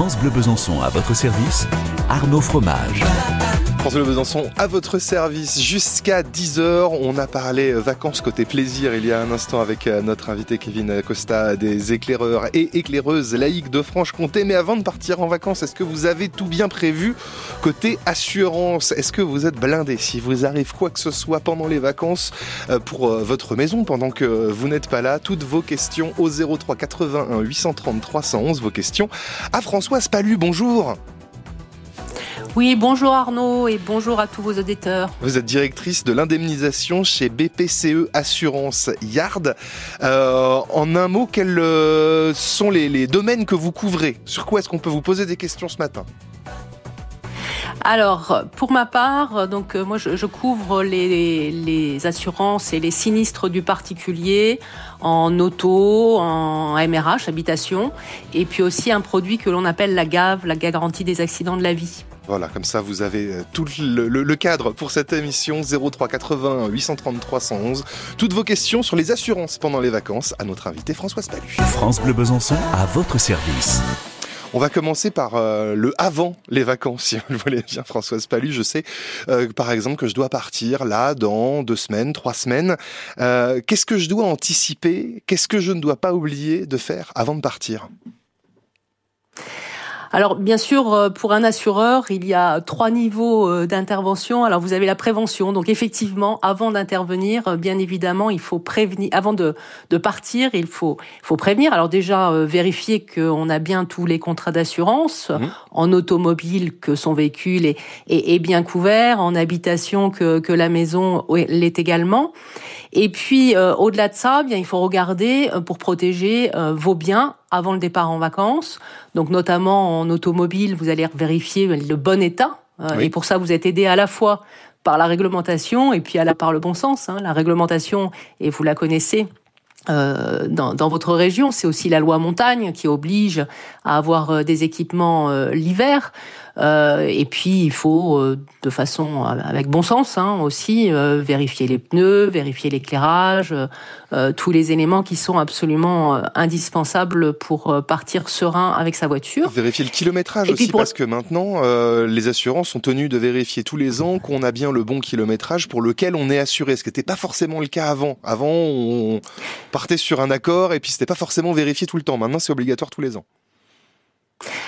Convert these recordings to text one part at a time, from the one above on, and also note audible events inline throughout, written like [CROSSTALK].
France Bleu Besançon à votre service, Arnaud Fromage. France Bleu Besançon à votre service jusqu'à 10h. On a parlé euh, vacances côté plaisir il y a un instant avec euh, notre invité Kevin Costa des éclaireurs et éclaireuses laïques de Franche-Comté. Mais avant de partir en vacances, est-ce que vous avez tout bien prévu côté assurance? Est-ce que vous êtes blindé? Si vous arrive quoi que ce soit pendant les vacances euh, pour votre maison pendant que vous n'êtes pas là Toutes vos questions au 03 81 830 311. Vos questions à Françoise Palu. Bonjour. Oui, bonjour Arnaud et bonjour à tous vos auditeurs. Vous êtes directrice de l'indemnisation chez BPCE Assurance Yard. Euh, en un mot, quels euh, sont les, domaines que vous couvrez? Sur quoi est-ce qu'on peut vous poser des questions ce matin? Alors, pour ma part, donc euh, je, couvre les, les, assurances et les sinistres du particulier en auto, en MRH, habitation, et puis aussi un produit que l'on appelle la GAV, la garantie des accidents de la vie. Voilà, comme ça vous avez euh, tout le, cadre pour cette émission 03 80 833 111. Toutes vos questions sur les assurances pendant les vacances à notre invité Françoise Palu. France Bleu Besançon à votre service. On va commencer par euh, le avant les vacances, [LAUGHS] si vous le voulez bien, Françoise Palu. Je sais, euh, par exemple, que je dois partir là dans deux semaines, trois semaines. Qu'est-ce que je dois anticiper? Qu'est-ce que je ne dois pas oublier de faire avant de partir? Alors bien sûr, euh, pour un assureur, il y a trois niveaux euh, d'intervention. Alors vous avez la prévention. Donc effectivement, avant d'intervenir, euh, bien évidemment, il faut prévenir. Avant de, de partir, il faut, faut prévenir. Alors déjà, vérifier qu'on a bien tous les contrats d'assurance mmh. en automobile, que son véhicule est, est, est, bien couvert, en habitation, que, que la maison l'est également. Et puis, au-delà de ça, bien, il faut regarder pour protéger vos biens avant le départ en vacances. Donc notamment en automobile, vous allez vérifier le bon état. Euh, et pour ça, vous êtes aidé à la fois par la réglementation et puis à la par le bon sens. Hein. La réglementation, et vous la connaissez, euh, dans, dans, votre région, c'est aussi la loi montagne qui oblige à avoir euh, des équipements euh, l'hiver. Euh, et puis il faut, euh, de façon avec bon sens hein, aussi, euh, vérifier les pneus, vérifier l'éclairage, tous les éléments qui sont absolument indispensables pour partir serein avec sa voiture. Vérifier le kilométrage aussi, parce que maintenant les assurances sont tenues de vérifier tous les ans qu'on a bien le bon kilométrage pour lequel on est assuré, ce qui n'était pas forcément le cas avant. Avant, on partait sur un accord et puis c'était pas forcément vérifié tout le temps. Maintenant, c'est obligatoire tous les ans.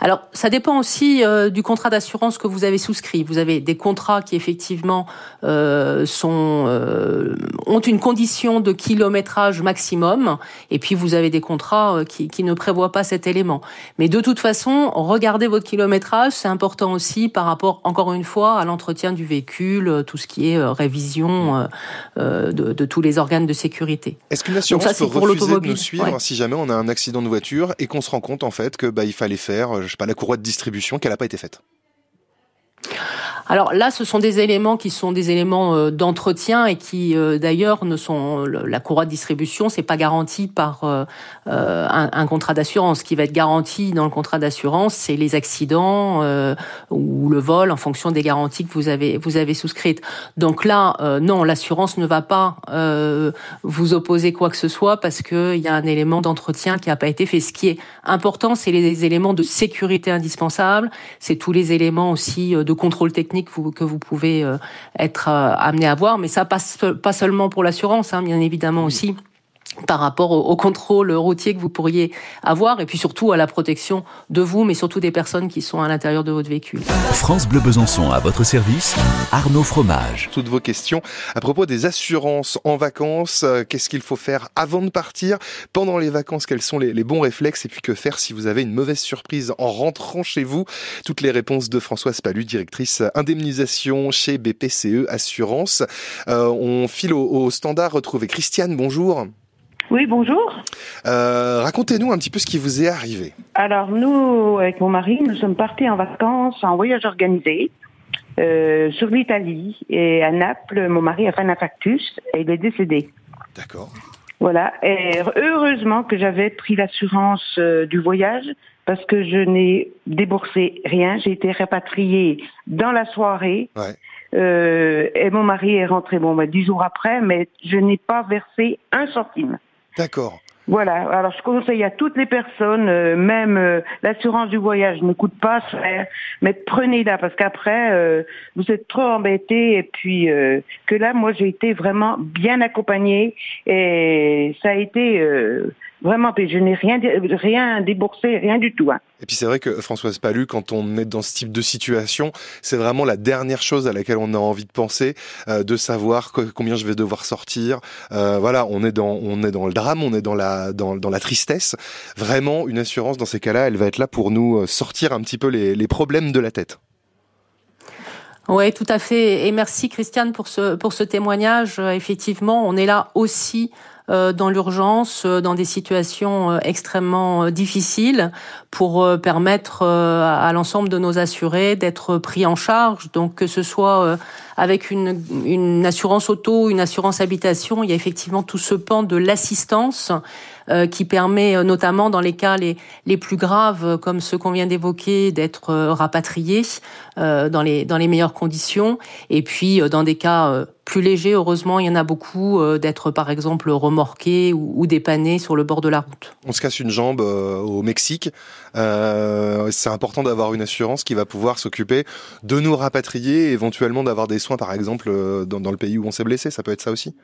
Alors, ça dépend aussi euh, du contrat d'assurance que vous avez souscrit. Vous avez des contrats qui effectivement euh, sont euh, ont une condition de kilométrage maximum, et puis vous avez des contrats qui, qui, ne prévoient pas cet élément. Mais de toute façon, regardez votre kilométrage, c'est important aussi par rapport, encore une fois, à l'entretien du véhicule, tout ce qui est révision de, de, tous les organes de sécurité. Est-ce qu'une assurance ça, peut refuser de nous suivre si jamais on a un accident de voiture et qu'on se rend compte en fait que bah, il fallait faire je sais pas, la courroie de distribution qu'elle n'a pas été faite alors là, ce sont des éléments qui sont des éléments euh, d'entretien et qui, euh, d'ailleurs, ne sont la courroie de distribution, c'est pas garanti par euh, un, contrat d'assurance. Ce qui va être garanti dans le contrat d'assurance, c'est les accidents ou le vol en fonction des garanties que vous avez vous avez souscrites. Donc là, non, l'assurance ne va pas vous opposer quoi que ce soit parce qu'il y a un élément d'entretien qui n'a pas été fait. Ce qui est important, c'est les éléments de sécurité indispensables, c'est tous les éléments aussi de contrôle technique que vous, pouvez euh, être euh, amené à voir. Mais ça passe pas seulement pour l'assurance, hein, bien évidemment aussi par rapport au, contrôle routier que vous pourriez avoir et puis surtout à la protection de vous, mais surtout des personnes qui sont à l'intérieur de votre véhicule. France Bleu Besançon à votre service, Arnaud Fromage. Toutes vos questions à propos des assurances en vacances, euh, qu'est-ce qu'il faut faire avant de partir, pendant les vacances, quels sont les, les, bons réflexes? Et puis que faire si vous avez une mauvaise surprise en rentrant chez vous? Toutes les réponses de Françoise Palu, directrice indemnisation chez BPCE Assurance. Euh, on file au, au standard retrouver Christiane, bonjour. Oui, bonjour. Euh, racontez-nous un petit peu ce qui vous est arrivé. Alors, nous, avec mon mari, nous sommes partis en vacances, en voyage organisé, euh, sur l'Italie. Et à Naples, mon mari a fait un infarctus et il est décédé. D'accord. Voilà. Et heureusement que j'avais pris l'assurance euh, du voyage parce que je n'ai déboursé rien. J'ai été rapatriée dans la soirée. Ouais. Euh, et mon mari est rentré bon, bah, dix jours après, mais je n'ai pas versé un centime. D'accord. Voilà. Alors je conseille à toutes les personnes, euh, même euh, l'assurance du voyage ne coûte pas cher, mais prenez-la parce qu'après euh, vous êtes trop embêtés et puis que là moi j'ai été vraiment bien accompagnée et ça a été Vraiment, je n'ai rien, déboursé, rien du tout. Hein. Et puis c'est vrai que Françoise Palu, quand on est dans ce type de situation, c'est vraiment la dernière chose à laquelle on a envie de penser, de savoir combien je vais devoir sortir. Voilà, on est dans, on est dans le drame, on est dans la, dans, la tristesse. Vraiment, une assurance dans ces cas-là, elle va être là pour nous euh, sortir un petit peu les, problèmes de la tête. Oui, tout à fait. Et merci Christiane pour ce pour ce témoignage. Effectivement, on est là aussi euh, dans l'urgence, euh, dans des situations euh, extrêmement difficiles, pour permettre à l'ensemble de nos assurés d'être pris en charge. Donc que ce soit avec une, assurance auto, une assurance habitation, il y a effectivement tout ce pan de l'assistance euh, qui permet euh, notamment dans les cas les, les plus graves, comme ceux qu'on vient d'évoquer, d'être euh, rapatriés dans, les, dans les meilleures conditions. Et puis dans des cas plus légers, heureusement, il y en a beaucoup, d'être par exemple remorqués ou, ou dépannés sur le bord de la route. On se casse une jambe au Mexique. c'est important d'avoir une assurance qui va pouvoir s'occuper de nous rapatrier, éventuellement d'avoir des soins, par exemple, euh, dans, dans le pays où on s'est blessé. Ça peut être ça aussi?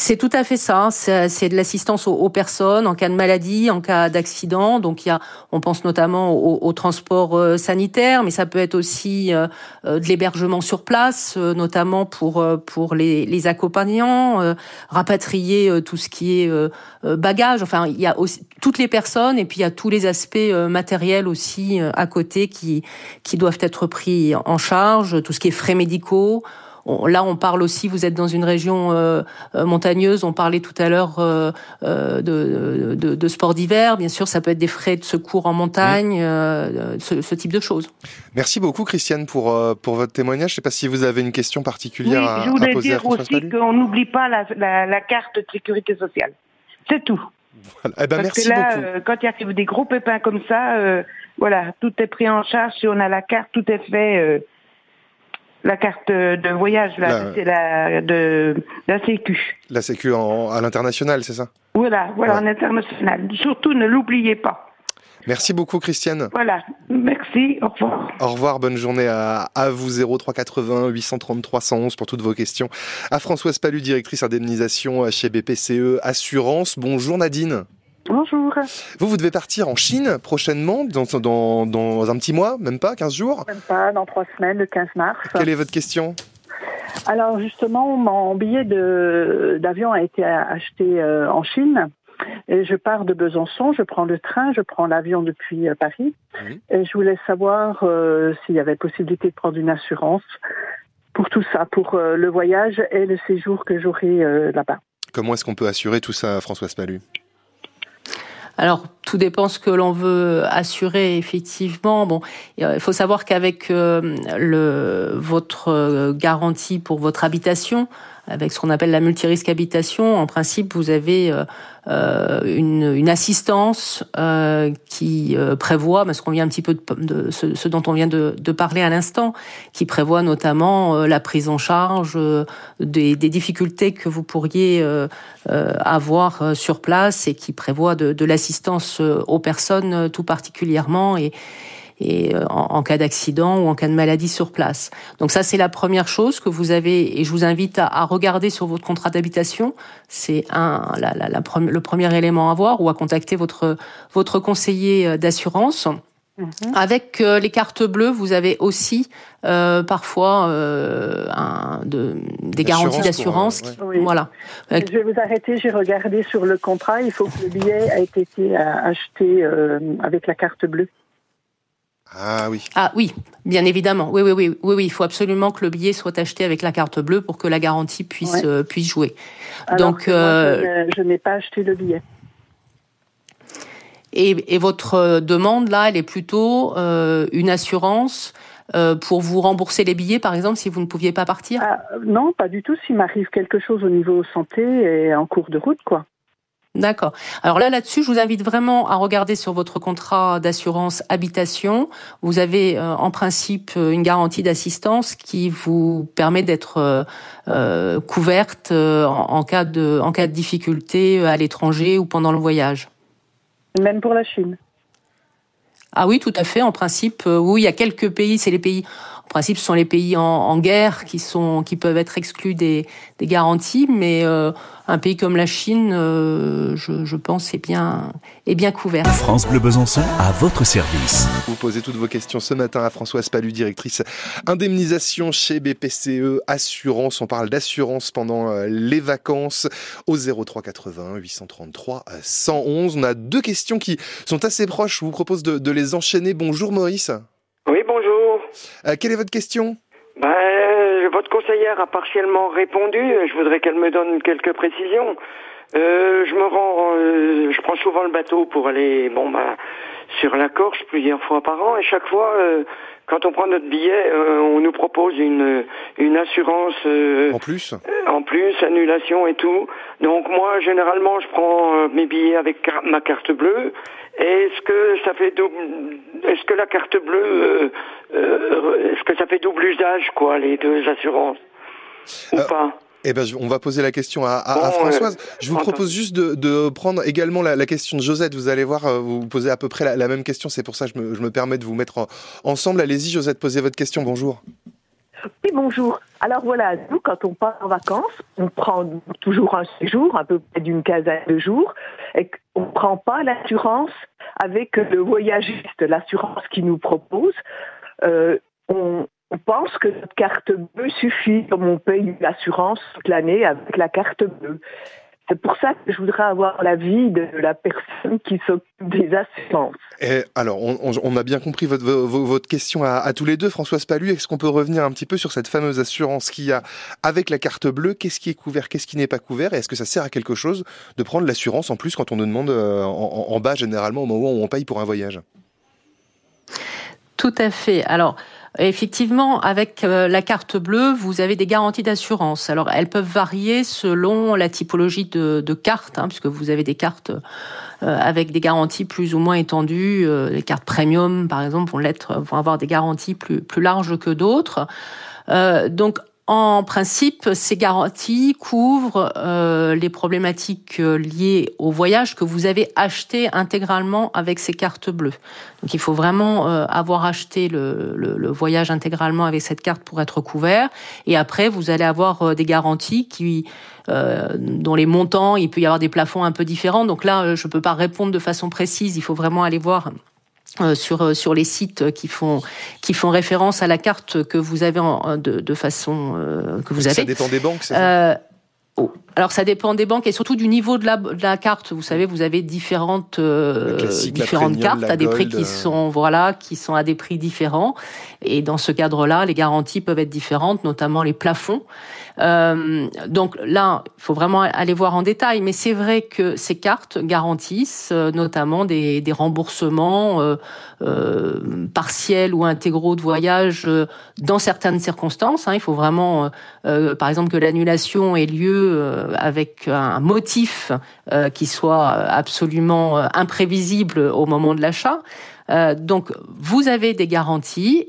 C'est tout à fait ça. C'est de l'assistance aux, personnes en cas de maladie, en cas d'accident. Donc il y a, on pense notamment au, transport euh, sanitaire, mais ça peut être aussi euh, de l'hébergement sur place, notamment pour pour les, les accompagnants, rapatrier tout ce qui est bagage. Enfin, il y a aussi toutes les personnes et puis il y a tous les aspects matériels aussi à côté qui qui doivent être pris en charge. Tout ce qui est frais médicaux là, on parle aussi, vous êtes dans une région euh, euh, montagneuse, on parlait tout à l'heure euh, de, de, sport d'hiver, bien sûr, ça peut être des frais de secours en montagne, ce, type de choses. Merci beaucoup, Christiane, pour, pour votre témoignage. Je ne sais pas si vous avez une question particulière à, je voulais dire aussi qu'on n'oublie pas la, carte de sécurité sociale. C'est tout. Eh ben, Parce que là, quand il arrive des gros pépins comme ça, voilà, tout est pris en charge. Si on a la carte, tout est fait la carte de voyage, là, c'est la de la Sécu. La Sécu en, à l'international, c'est ça? Voilà, voilà, en international. Surtout, ne l'oubliez pas. Merci beaucoup, Christiane. Voilà, merci, au revoir. Au revoir, bonne journée à, à vous, 0380 833 111 pour toutes vos questions. À Françoise Palu, directrice indemnisation chez BPCE Assurance. Bonjour Nadine. Bonjour. Vous, vous devez partir en Chine prochainement, dans, dans, dans un petit mois, même pas, 15 jours Même pas, dans trois semaines, le 15 mars. Quelle est votre question? Alors justement, mon billet d'avion a été acheté euh, en Chine. Et je pars de Besançon, je prends le train, je prends l'avion depuis euh, Paris. Et je voulais savoir euh, s'il y avait possibilité de prendre une assurance pour tout ça, pour le voyage et le séjour que j'aurai là-bas. Comment est-ce qu'on peut assurer tout ça, Françoise Palu? Alors, tout dépend ce que l'on veut assurer effectivement. Bon, il faut savoir qu'avec euh, le votre euh, garantie pour votre habitation, avec ce qu'on appelle la multirisque habitation, en principe, vous avez euh, euh, une, une, assistance euh, qui euh, prévoit, parce qu'on vient un petit peu de, ce, dont on vient de, parler à l'instant, qui prévoit notamment euh, la prise en charge des, difficultés que vous pourriez avoir sur place et qui prévoit de l'assistance aux personnes tout particulièrement et euh, en, cas d'accident ou en cas de maladie sur place. Donc ça, c'est la première chose que vous avez, et je vous invite à, regarder sur votre contrat d'habitation. C'est le premier élément à voir ou à contacter votre votre conseiller euh, d'assurance. Mhm. Avec euh, les cartes bleues, vous avez aussi euh, parfois euh, un, de, des garanties d'assurance. Voilà. Je vais vous arrêter. J'ai regardé sur le contrat. Il faut que le billet ait été acheté avec la carte bleue. Ah oui. Ah oui, bien évidemment. Oui, oui, oui, oui, oui. Il faut absolument que le billet soit acheté avec la carte bleue pour que la garantie puisse euh, puisse jouer. Donc, euh, je n'ai pas acheté le billet. Et, et, votre demande là, elle est plutôt euh, une assurance euh, pour vous rembourser les billets, par exemple, si vous ne pouviez pas partir? Ah, Non, pas du tout. S'il m'arrive quelque chose au niveau santé et en cours de route, quoi. D'accord. Alors là, là-dessus, je vous invite vraiment à regarder sur votre contrat d'assurance habitation. Vous avez euh, en principe une garantie d'assistance qui vous permet d'être euh, euh couverte euh, en, cas de en cas de difficulté à l'étranger ou pendant le voyage. Même pour la Chine. Ah oui, tout à fait. En principe, oui, il y a quelques pays, c'est les pays en principe, ce sont les pays en, en, guerre qui sont qui peuvent être exclus des, des garanties, mais euh, un pays comme la Chine, euh, je, je, pense, est bien est bien couvert. France Bleu Besançon à votre service. Vous posez toutes vos questions ce matin à Françoise Palu, directrice indemnisation chez BPCE Assurance. On parle d'assurance pendant euh, les vacances au 03 80 833 111. On a deux questions qui sont assez proches. Je vous propose de, de les enchaîner. Bonjour Maurice. Oui, bonjour. Euh, quelle est votre question? Conseillère a partiellement répondu. Je voudrais qu'elle me donne quelques précisions. Euh, je me rends, euh, je prends souvent le bateau pour aller, bon, bah, sur la Corse plusieurs fois par an, et chaque fois, euh, quand on prend notre billet, on nous propose une une assurance en plus, en plus, annulation et tout. Donc moi, généralement, je prends mes billets avec ma carte bleue. Est-ce que ça fait double Est-ce que la carte bleue, est-ce que ça fait double usage, quoi, les deux assurances? Ou euh, pas eh ben, on va poser la question à, à, à Françoise. je vous propose juste de, de prendre également la, la, question de Josette. Vous allez voir, vous posez à peu près la, la même question. C'est pour ça que je me, je me permets de vous mettre ensemble. Allez-y, Josette, posez votre question. Bonjour. Oui, bonjour. Alors voilà, nous, quand on part en vacances, on prend toujours un séjour, à peu près d'une quinzaine de jours, et on ne prend pas l'assurance avec le voyagiste, l'assurance qu'il nous propose. Euh, on, on, pense que notre carte bleue suffit, comme on paye l'assurance toute l'année avec la carte bleue. C'est pour ça que je voudrais avoir l'avis de la personne qui s'occupe des assurances. Et alors, on, on, a bien compris votre, votre question à, à, tous les deux. Françoise Palu, est-ce qu'on peut revenir un petit peu sur cette fameuse assurance qu'il y a avec la carte bleue? Qu'est-ce qui est couvert, qu'est-ce qui n'est pas couvert? Et est-ce que ça sert à quelque chose de prendre l'assurance en plus quand on nous demande euh, en, en, bas, généralement, au moment où on paye pour un voyage? Tout à fait. Alors, Effectivement, avec euh, la carte bleue, vous avez des garanties d'assurance. Alors, elles peuvent varier selon la typologie de, de carte, hein, puisque vous avez des cartes euh, avec des garanties plus ou moins étendues. Euh, les cartes premium, par exemple, vont, vont avoir des garanties plus, plus larges que d'autres. donc, en principe, ces garanties couvrent euh, les problématiques euh, liées au voyage que vous avez acheté intégralement avec ces cartes bleues. Donc il faut vraiment euh, avoir acheté le, voyage intégralement avec cette carte pour être couvert. Et après, vous allez avoir des garanties qui dont les montants, il peut y avoir des plafonds un peu différents. Donc là, je ne peux pas répondre de façon précise. Il faut vraiment aller voir sur euh, sur les sites qui font qui font référence à la carte que vous avez en, de, de façon euh, que vous avez. Ça dépend des banques, c'est ça? Oh. Alors ça dépend des banques et surtout du niveau de la, de la carte. Vous savez, vous avez différentes différentes cartes à des prix qui sont voilà qui sont à des prix différents. Et dans ce cadre-là, les garanties peuvent être différentes, notamment les plafonds. Euh, donc là, il faut vraiment aller voir en détail, mais c'est vrai que ces cartes garantissent euh, notamment des, des remboursements euh, euh, partiels ou intégraux de voyage euh, dans certaines circonstances. Hein. Il faut vraiment, par exemple, que l'annulation ait lieu avec un motif qui soit absolument imprévisible au moment de l'achat. donc, vous avez des garanties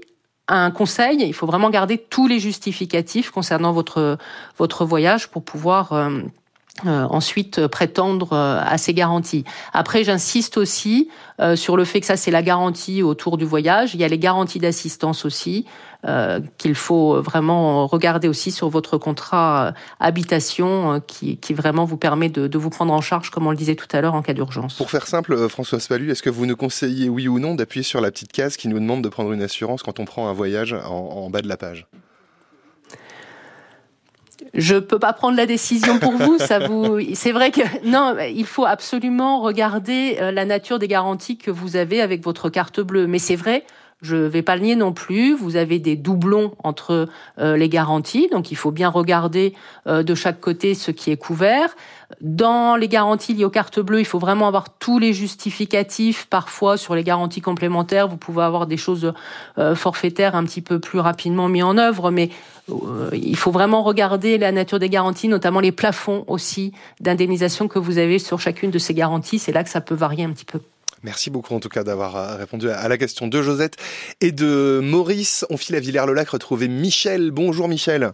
un conseil, il faut vraiment garder tous les justificatifs concernant votre votre voyage pour pouvoir euh, euh, ensuite prétendre euh, à ces garanties. Après, j'insiste aussi euh, sur le fait que ça, c'est la garantie autour du voyage. Il y a les garanties d'assistance aussi euh, qu'il faut vraiment regarder aussi sur votre contrat euh, habitation qui, qui, vraiment vous permet de, de, vous prendre en charge, comme on le disait tout à l'heure, en cas d'urgence. Pour faire simple, François Spalu, est-ce que vous nous conseillez, oui ou non, d'appuyer sur la petite case qui nous demande de prendre une assurance quand on prend un voyage en bas de la page? Je peux pas prendre la décision pour vous. Ça vous, [LAUGHS] c'est vrai que non, il faut absolument regarder euh, la nature des garanties que vous avez avec votre carte bleue. Mais c'est vrai, je vais pas le nier non plus. Vous avez des doublons entre euh, les garanties, donc il faut bien regarder euh, de chaque côté ce qui est couvert. Dans les garanties liées aux cartes bleues, il faut vraiment avoir tous les justificatifs. Parfois, sur les garanties complémentaires, vous pouvez avoir des choses euh, forfaitaires un petit peu plus rapidement mis en œuvre, mais il faut vraiment regarder la nature des garanties, notamment les plafonds aussi d'indemnisation que vous avez sur chacune de ces garanties. C'est là que ça peut varier un petit peu. Merci beaucoup en tout cas d'avoir euh, répondu à la question de Josette et de Maurice. On file à Villers-le-Lac retrouver Michel. Bonjour Michel.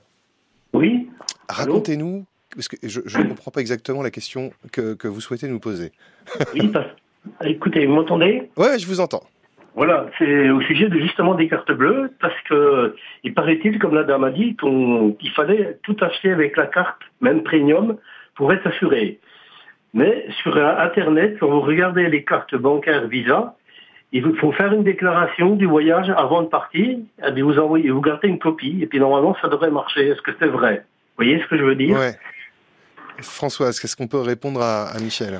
Oui. Racontez-nous, parce que je ne comprends pas exactement la question que, que vous souhaitez nous poser. oui, écoutez, vous m'entendez? Oui, je vous entends. Voilà, c'est au sujet de justement des cartes bleues, parce que il paraît-il, comme la dame a dit, qu'il fallait tout acheter avec la carte, même premium, pour être assuré. Mais sur Internet, quand vous regardez les cartes bancaires Visa, il faut faire une déclaration du voyage avant de partir, et vous envoyez, vous gardez une copie, et puis normalement ça devrait marcher. Est-ce que c'est vrai? Vous voyez ce que je veux dire? Françoise, qu'est-ce qu'on peut répondre à Michel?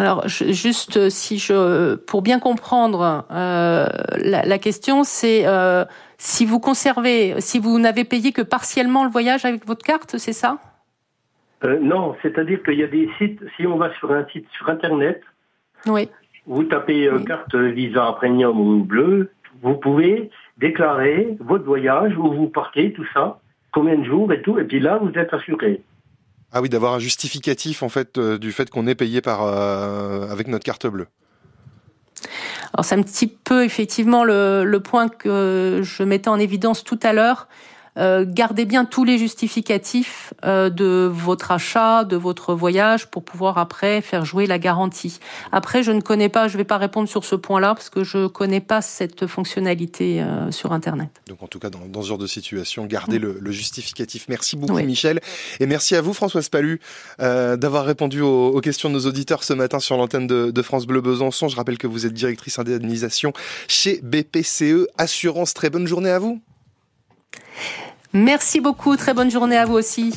Alors, juste euh, si je, pour bien comprendre euh, la, question, c'est euh, si vous conservez, si vous n'avez payé que partiellement le voyage avec votre carte, c'est ça? Non, c'est-à-dire qu'il y a des sites. Si on va sur un site sur Internet, oui. vous tapez carte Visa Premium ou bleu, vous pouvez déclarer votre voyage où vous partez, tout ça, combien de jours et tout, et puis là vous êtes assuré. Ah oui, d'avoir un justificatif en fait euh, du fait qu'on est payé par euh, avec notre carte bleue. Alors c'est un petit peu effectivement le, le, point que je mettais en évidence tout à l'heure. Euh, gardez bien tous les justificatifs euh, de votre achat, de votre voyage, pour pouvoir après faire jouer la garantie. Après, je ne connais pas, je ne vais pas répondre sur ce point-là, parce que je ne connais pas cette fonctionnalité euh, sur Internet. Donc en tout cas, dans, dans ce genre de situation, gardez le, le, justificatif. Merci beaucoup Michel, et merci à vous Françoise Palu d'avoir répondu aux, aux, questions de nos auditeurs ce matin sur l'antenne de, de, France Bleu Besançon. Je rappelle que vous êtes directrice indemnisation chez BPCE Assurance. Très bonne journée à vous. Merci beaucoup, très bonne journée à vous aussi.